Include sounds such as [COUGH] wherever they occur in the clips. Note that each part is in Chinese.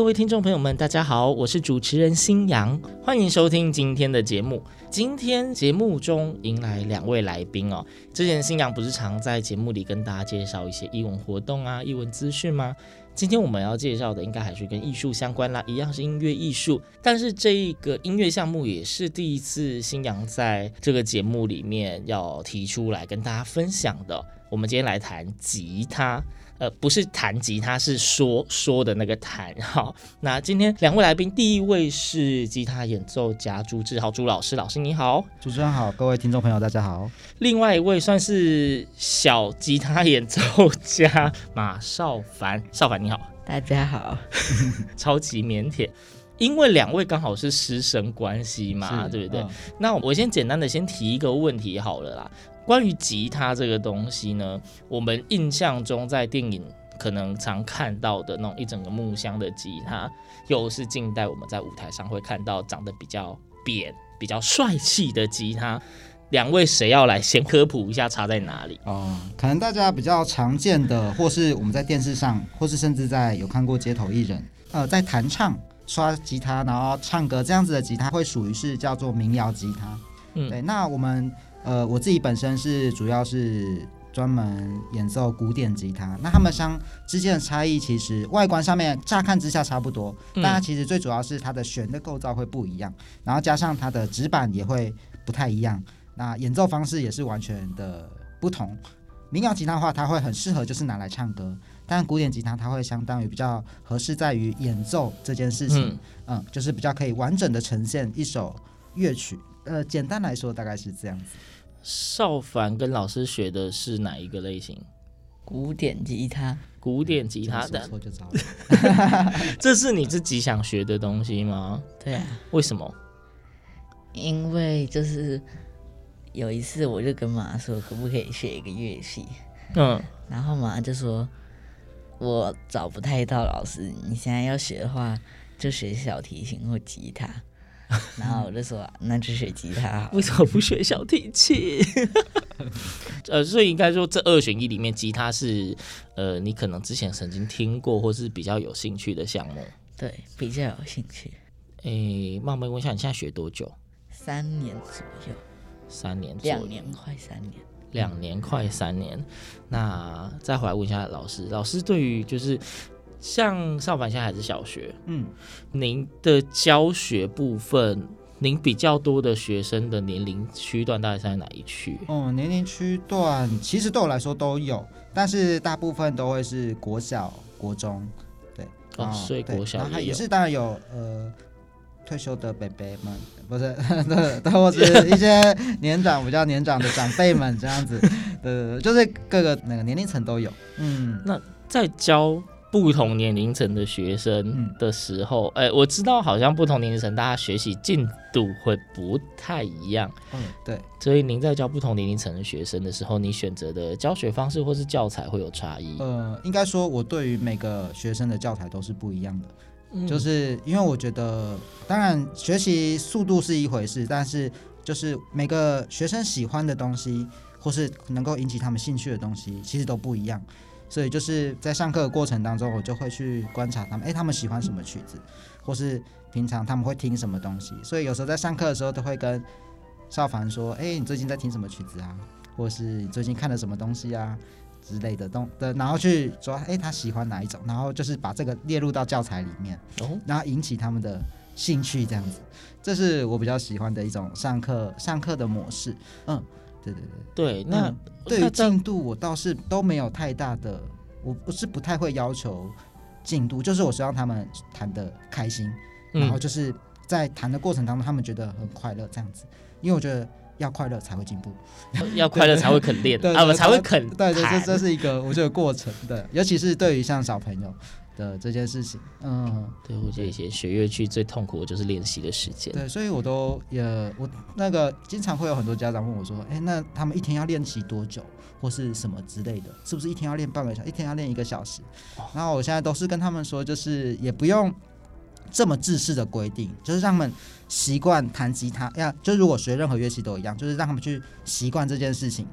各位听众朋友们，大家好，我是主持人新阳，欢迎收听今天的节目。今天节目中迎来两位来宾哦。之前新阳不是常在节目里跟大家介绍一些艺文活动啊、艺文资讯吗？今天我们要介绍的应该还是跟艺术相关啦，一样是音乐艺术。但是这一个音乐项目也是第一次新阳在这个节目里面要提出来跟大家分享的。我们今天来谈吉他。呃，不是弹吉他，是说说的那个弹。好，那今天两位来宾，第一位是吉他演奏家朱志豪朱老师，老师你好，主持人好，各位听众朋友大家好。另外一位算是小吉他演奏家马少凡，少凡你好，大家好，[LAUGHS] 超级腼腆，因为两位刚好是师生关系嘛，对不对？嗯、那我先简单的先提一个问题好了啦。关于吉他这个东西呢，我们印象中在电影可能常看到的那种一整个木箱的吉他，又是近代我们在舞台上会看到长得比较扁、比较帅气的吉他。两位谁要来先科普一下差在哪里？哦，可能大家比较常见的，或是我们在电视上，或是甚至在有看过街头艺人，呃，在弹唱、刷吉他，然后唱歌这样子的吉他，会属于是叫做民谣吉他。嗯，对，那我们。呃，我自己本身是主要是专门演奏古典吉他，那他们相之间的差异，其实外观上面乍看之下差不多，但它其实最主要是它的弦的构造会不一样，然后加上它的指板也会不太一样，那演奏方式也是完全的不同。民谣吉他的话，它会很适合就是拿来唱歌，但古典吉他它会相当于比较合适在于演奏这件事情，嗯，嗯，就是比较可以完整的呈现一首乐曲。呃，简单来说大概是这样子。少凡跟老师学的是哪一个类型？古典吉他。古典吉他的，错就糟了。[LAUGHS] [LAUGHS] 这是你自己想学的东西吗？对啊。为什么？因为就是有一次，我就跟妈说，可不可以学一个乐器？嗯。然后妈就说，我找不太到老师，你现在要学的话，就学小提琴或吉他。[LAUGHS] 然后我就说，那就学吉他。为什么不学小提琴？[LAUGHS] 呃，所以应该说这二选一里面，吉他是呃，你可能之前曾经听过或是比较有兴趣的项目。对，比较有兴趣。诶，冒昧问一下，你现在学多久？三年左右。三年左右。两年快三年。两年快三年。那再回来问一下老师，老师对于就是。像少凡现在还是小学，嗯，您的教学部分，您比较多的学生的年龄区段大概是在哪一区？哦，年龄区段其实对我来说都有，但是大部分都会是国小、国中，对，哦，所以国小也，也是当然有呃退休的伯伯们，不是，[LAUGHS] 对，或者 [LAUGHS] 一些年长比较年长的长辈们这样子，对对对，就是各个那个年龄层都有，嗯，那在教。不同年龄层的学生的时候，哎、嗯欸，我知道好像不同年龄层大家学习进度会不太一样。嗯，对。所以您在教不同年龄层的学生的时候，你选择的教学方式或是教材会有差异？呃，应该说，我对于每个学生的教材都是不一样的。嗯，就是因为我觉得，当然学习速度是一回事，但是就是每个学生喜欢的东西，或是能够引起他们兴趣的东西，其实都不一样。所以就是在上课的过程当中，我就会去观察他们，诶，他们喜欢什么曲子，或是平常他们会听什么东西。所以有时候在上课的时候，都会跟少凡说，诶，你最近在听什么曲子啊？或是你最近看了什么东西啊之类的东的，然后去说，诶，他喜欢哪一种，然后就是把这个列入到教材里面，然后引起他们的兴趣，这样子，这是我比较喜欢的一种上课上课的模式，嗯。对对对，对，那、嗯、对于进度我倒是都没有太大的，我不是不太会要求进度，就是我希望他们谈的开心，然后就是在谈的过程当中，他们觉得很快乐这样子，因为我觉得要快乐才会进步，[LAUGHS] 要快乐才会肯练，啊，我才会肯，对对，这这是一个我觉得过程，对，尤其是对于像小朋友，的这件事情。嗯，对，我觉得以前学乐器最痛苦的就是练习的时间。对，所以我都也我那个经常会有很多家长问我说：“哎，那他们一天要练习多久，或是什么之类的？是不是一天要练半个小时，一天要练一个小时？”然后我现在都是跟他们说，就是也不用这么制式的规定，就是让他们习惯弹吉他。呀，就如果学任何乐器都一样，就是让他们去习惯这件事情。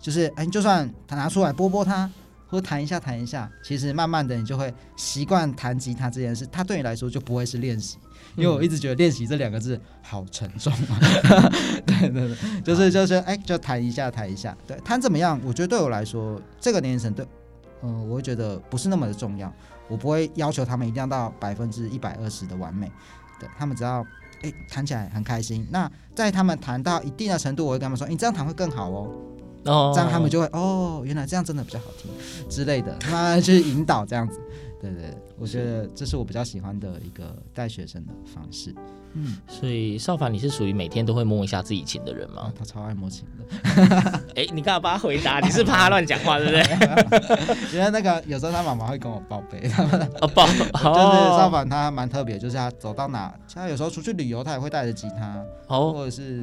就是哎，就算他拿出来拨拨它，或弹一下弹一下，其实慢慢的你就会习惯弹吉他这件事。它对你来说就不会是练习，因为我一直觉得练习这两个字好沉重啊。[LAUGHS] 对对对，就是就是哎，就弹一下弹一下，对，弹怎么样？我觉得对我来说，这个年龄层对，嗯、呃，我会觉得不是那么的重要。我不会要求他们一定要到百分之一百二十的完美，对，他们只要哎弹起来很开心。那在他们弹到一定的程度，我会跟他们说，你这样弹会更好哦。哦，这样他们就会哦，原来这样真的比较好听之类的，那就是引导这样子，对对，我觉得这是我比较喜欢的一个带学生的方式。嗯，所以少凡，你是属于每天都会摸一下自己琴的人吗？他超爱摸琴的。哎、欸，你干嘛帮他回答？你是怕他乱讲话，对不对？[LAUGHS] 因为那个有时候他妈妈会跟我报备，他们哦报，[LAUGHS] 就是少凡他蛮特别，就是他走到哪，他有时候出去旅游，他也会带着吉他，哦，或者是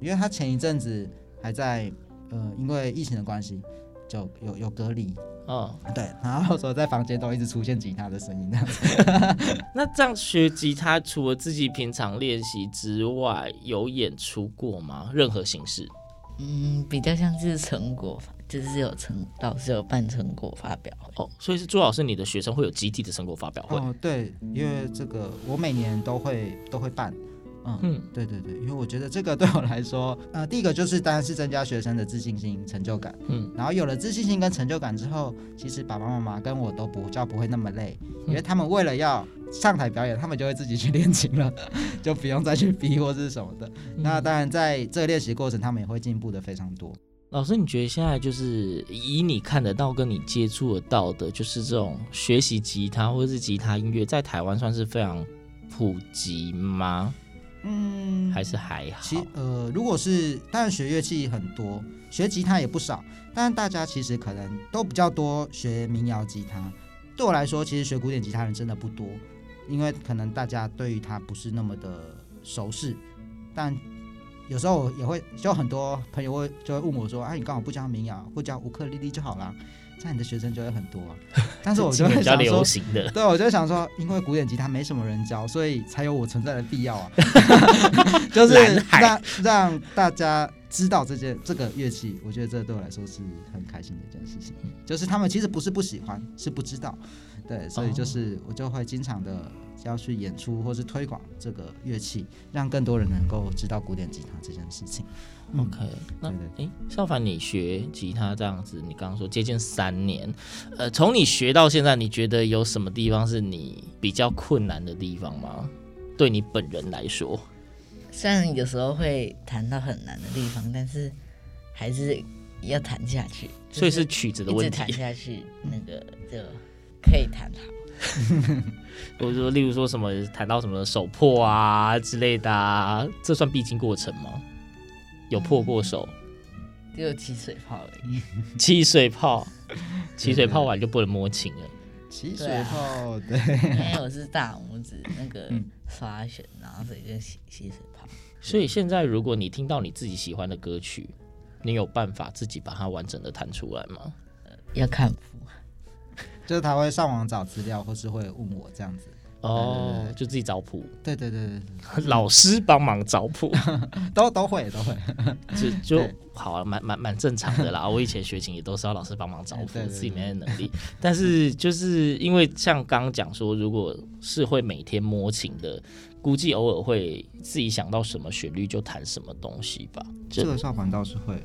因为他前一阵子还在。呃，因为疫情的关系，就有有隔离，哦，对，然后说 [LAUGHS] 在房间都一直出现吉他的声音，这样子。[LAUGHS] 那这样学吉他，除了自己平常练习之外，有演出过吗？任何形式？嗯，比较像是成果，就是有成老师有办成果发表会。哦，所以是朱老师，你的学生会有集体的成果发表会？哦，对，因为这个我每年都会都会办。嗯，嗯，对对对，因为我觉得这个对我来说，[LAUGHS] 呃，第一个就是当然是增加学生的自信心、成就感，嗯，然后有了自信心跟成就感之后，其实爸爸妈妈跟我都不叫不会那么累，因为他们为了要上台表演，他们就会自己去练琴了，[LAUGHS] 就不用再去逼或是什么的。那当然在这个练习过程，他们也会进步的非常多。老师，你觉得现在就是以你看得到跟你接触得到的，就是这种学习吉他或者是吉他音乐，在台湾算是非常普及吗？嗯，还是还好。其呃，如果是当然学乐器很多，学吉他也不少，但大家其实可能都比较多学民谣吉他。对我来说，其实学古典吉他人真的不多，因为可能大家对于它不是那么的熟悉。但有时候也会，就很多朋友会就会问我说：“哎、啊，你刚好不教民谣，不教乌克丽丽就好了。”那你的学生就会很多，啊，[LAUGHS] 但是我就会想说，流行的。[LAUGHS] 对，我就想说，因为古典吉他没什么人教，所以才有我存在的必要啊，[LAUGHS] 就是让让大家知道这件这个乐器，我觉得这对我来说是很开心的一件事情，就是他们其实不是不喜欢，是不知道，对，所以就是我就会经常的。要去演出或是推广这个乐器，让更多人能够知道古典吉他这件事情。OK，那哎，少凡，你学吉他这样子，你刚刚说接近三年，呃，从你学到现在，你觉得有什么地方是你比较困难的地方吗？对你本人来说，虽然有时候会弹到很难的地方，但是还是要弹下去。所以是曲子的问题，弹下去那个就可以弹好。[LAUGHS] 或者说，例如说什么谈到什么手破啊之类的啊，这算必经过程吗？有破过手？只有起水泡而已。[LAUGHS] 起水泡，[LAUGHS] 起水泡完就不能摸琴了。起水泡，对，因为我是大拇指那个刷弦，然后所以就起起水泡。所以现在，如果你听到你自己喜欢的歌曲，你有办法自己把它完整的弹出来吗？要看。就是他会上网找资料，或是会问我这样子哦，就自己找谱。对对对对，[LAUGHS] 老师帮忙找谱，[LAUGHS] 都都会都会，[LAUGHS] 就就好啊，蛮蛮蛮正常的啦。我以前学琴也都是要老师帮忙找谱，自己没能力。但是就是因为像刚刚讲说，如果是会每天摸琴的，估计偶尔会自己想到什么旋律就弹什么东西吧。这个上反倒是会。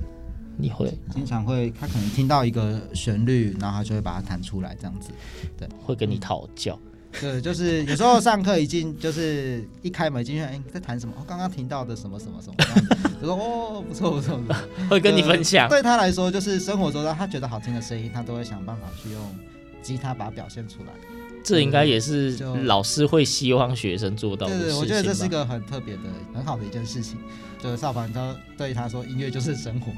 你会经常会，他可能听到一个旋律，然后他就会把它弹出来，这样子，对，会跟你讨教。对，就是有时候上课已经就是一开门进去，哎、欸，在弹什么？我刚刚听到的什么什么什么这样子，就说哦，不错不错不错，[LAUGHS] 会跟你分享。对他来说，就是生活中他觉得好听的声音，他都会想办法去用吉他把它表现出来。这应该也是老师会希望学生做到的事情。对，对，对，我觉得这是一个很特别的、很好的一件事情。就是少凡他对他说，音乐就是生活，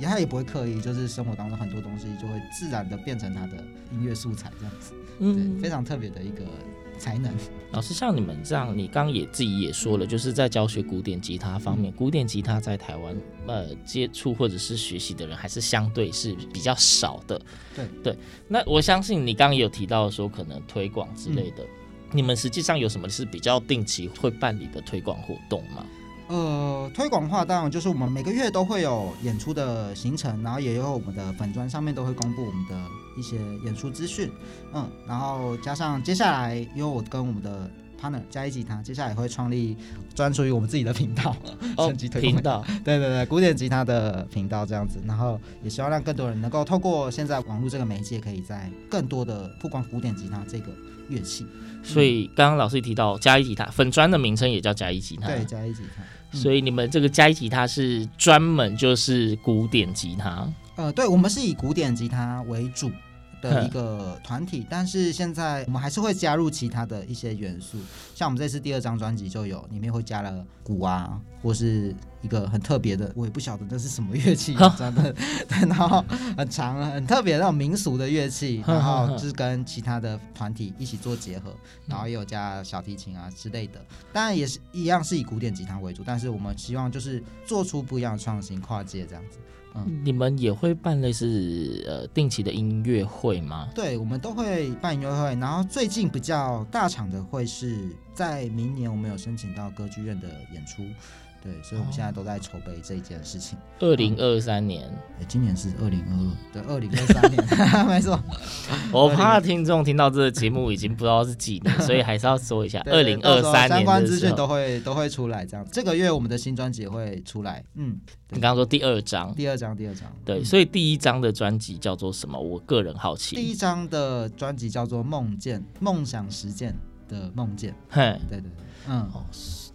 也他也不会刻意，就是生活当中很多东西就会自然的变成他的音乐素材这样子，嗯，对，非常特别的一个才能。老师像你们这样，你刚刚也自己也说了，就是在教学古典吉他方面，嗯、古典吉他在台湾呃接触或者是学习的人还是相对是比较少的。对对，那我相信你刚刚也有提到说可能推广之类的。嗯你们实际上有什么是比较定期会办理的推广活动吗？呃，推广的话，当然就是我们每个月都会有演出的行程，然后也有我们的粉专上面都会公布我们的一些演出资讯。嗯，然后加上接下来，因为我跟我们的 partner 加一吉他，接下来也会创立专属于我们自己的频道，哦，[LAUGHS] 频道，[LAUGHS] 对对对，古典吉他的频道这样子，然后也希望让更多人能够透过现在网络这个媒介，可以在更多的曝光古典吉他这个乐器。所以刚刚老师提到加一吉他粉砖的名称也叫加一吉他，对，加一吉他。嗯、所以你们这个加一吉他是专门就是古典吉他？呃，对，我们是以古典吉他为主的一个团体，嗯、但是现在我们还是会加入其他的一些元素，像我们这次第二张专辑就有里面会加了鼓啊，或是一个很特别的，我也不晓得那是什么乐器，真的，[LAUGHS] 然后很长很特别那种民俗的乐器，然后就是跟其他的团体一起做结合，然后也有加小提琴啊之类的，当然也是一样是以古典吉他为主，但是我们希望就是做出不一样的创新，跨界这样子。嗯你们也会办类似呃定期的音乐会吗？对，我们都会办音乐会，然后最近比较大场的会是在明年，我们有申请到歌剧院的演出。对，所以我们现在都在筹备这一件事情。二零二三年，哎，今年是二零二二，对，二零二三年，[LAUGHS] [LAUGHS] 没错。我怕听众听到这个节目已经不知道是几年，[LAUGHS] 所以还是要说一下，二零二三年相关资讯都会都会出来。这样，这个月我们的新专辑也会出来。嗯，你刚刚说第二张，第二张，第二张。对，所以第一张的专辑叫做什么？我个人好奇。第一张的专辑叫做《梦见梦想实践的梦见》。嘿，对对对，嗯。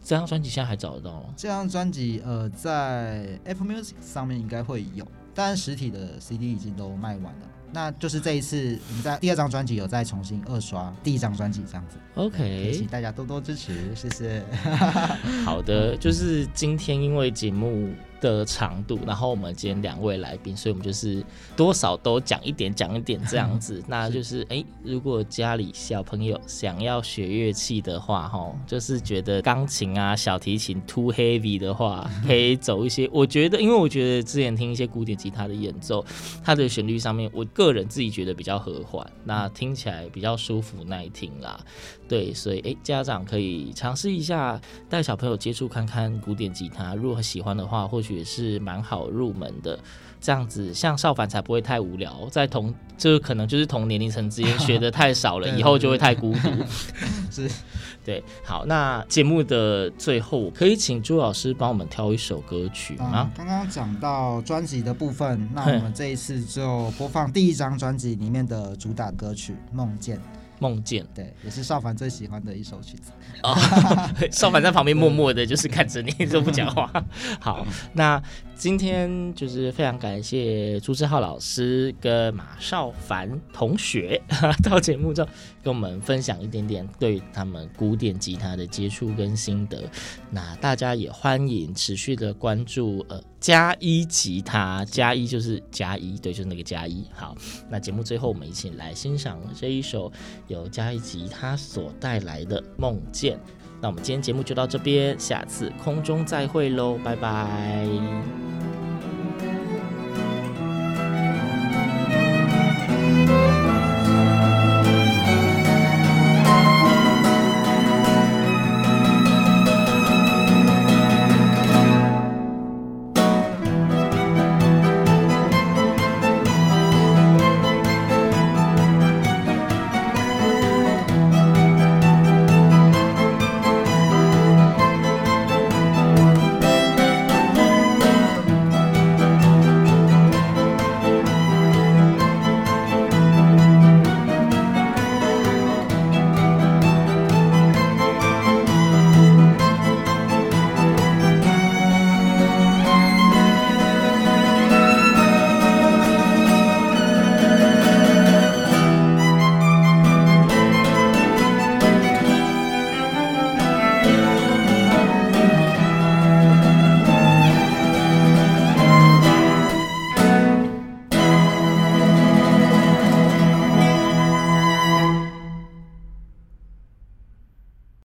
这张专辑现在还找得到吗？这张专辑呃，在 Apple Music 上面应该会有，但实体的 CD 已经都卖完了。那就是这一次我们在第二张专辑有再重新二刷第一张专辑这样子。OK，请大家多多支持，谢谢。[LAUGHS] 好的，就是今天因为节目的长度，然后我们今天两位来宾，所以我们就是多少都讲一点，讲一点这样子。那就是哎，如果家里小朋友想要学乐器的话，哈，就是觉得钢琴啊、小提琴 too heavy 的话，可以走一些。我觉得，因为我觉得之前听一些古典吉他的演奏，它的旋律上面，我个人自己觉得比较和缓，那听起来比较舒服耐听啦。对，所以哎，家长可以尝试一下带小朋友接触看看古典吉他，如果喜欢的话，或许也是蛮好入门的。这样子，像少凡才不会太无聊，在同就是可能就是同年龄层之间学的太少了，[LAUGHS] 以后就会太孤独。[LAUGHS] 是，对。好，那节目的最后，可以请朱老师帮我们挑一首歌曲吗？刚刚讲到专辑的部分，那我们这一次就播放第一张专辑里面的主打歌曲《梦见》。梦见，对，也是少凡最喜欢的一首曲子。哦，[LAUGHS] 少凡在旁边默默的，就是看着你都不讲话。好，那今天就是非常感谢朱志浩老师跟马少凡同学 [LAUGHS] 到节目中跟我们分享一点点对他们古典吉他的接触跟心得。那大家也欢迎持续的关注呃。加一吉他，加一就是加一，对，就是那个加一。好，那节目最后，我们一起来欣赏这一首由加一吉他所带来的《梦见》。那我们今天节目就到这边，下次空中再会喽，拜拜。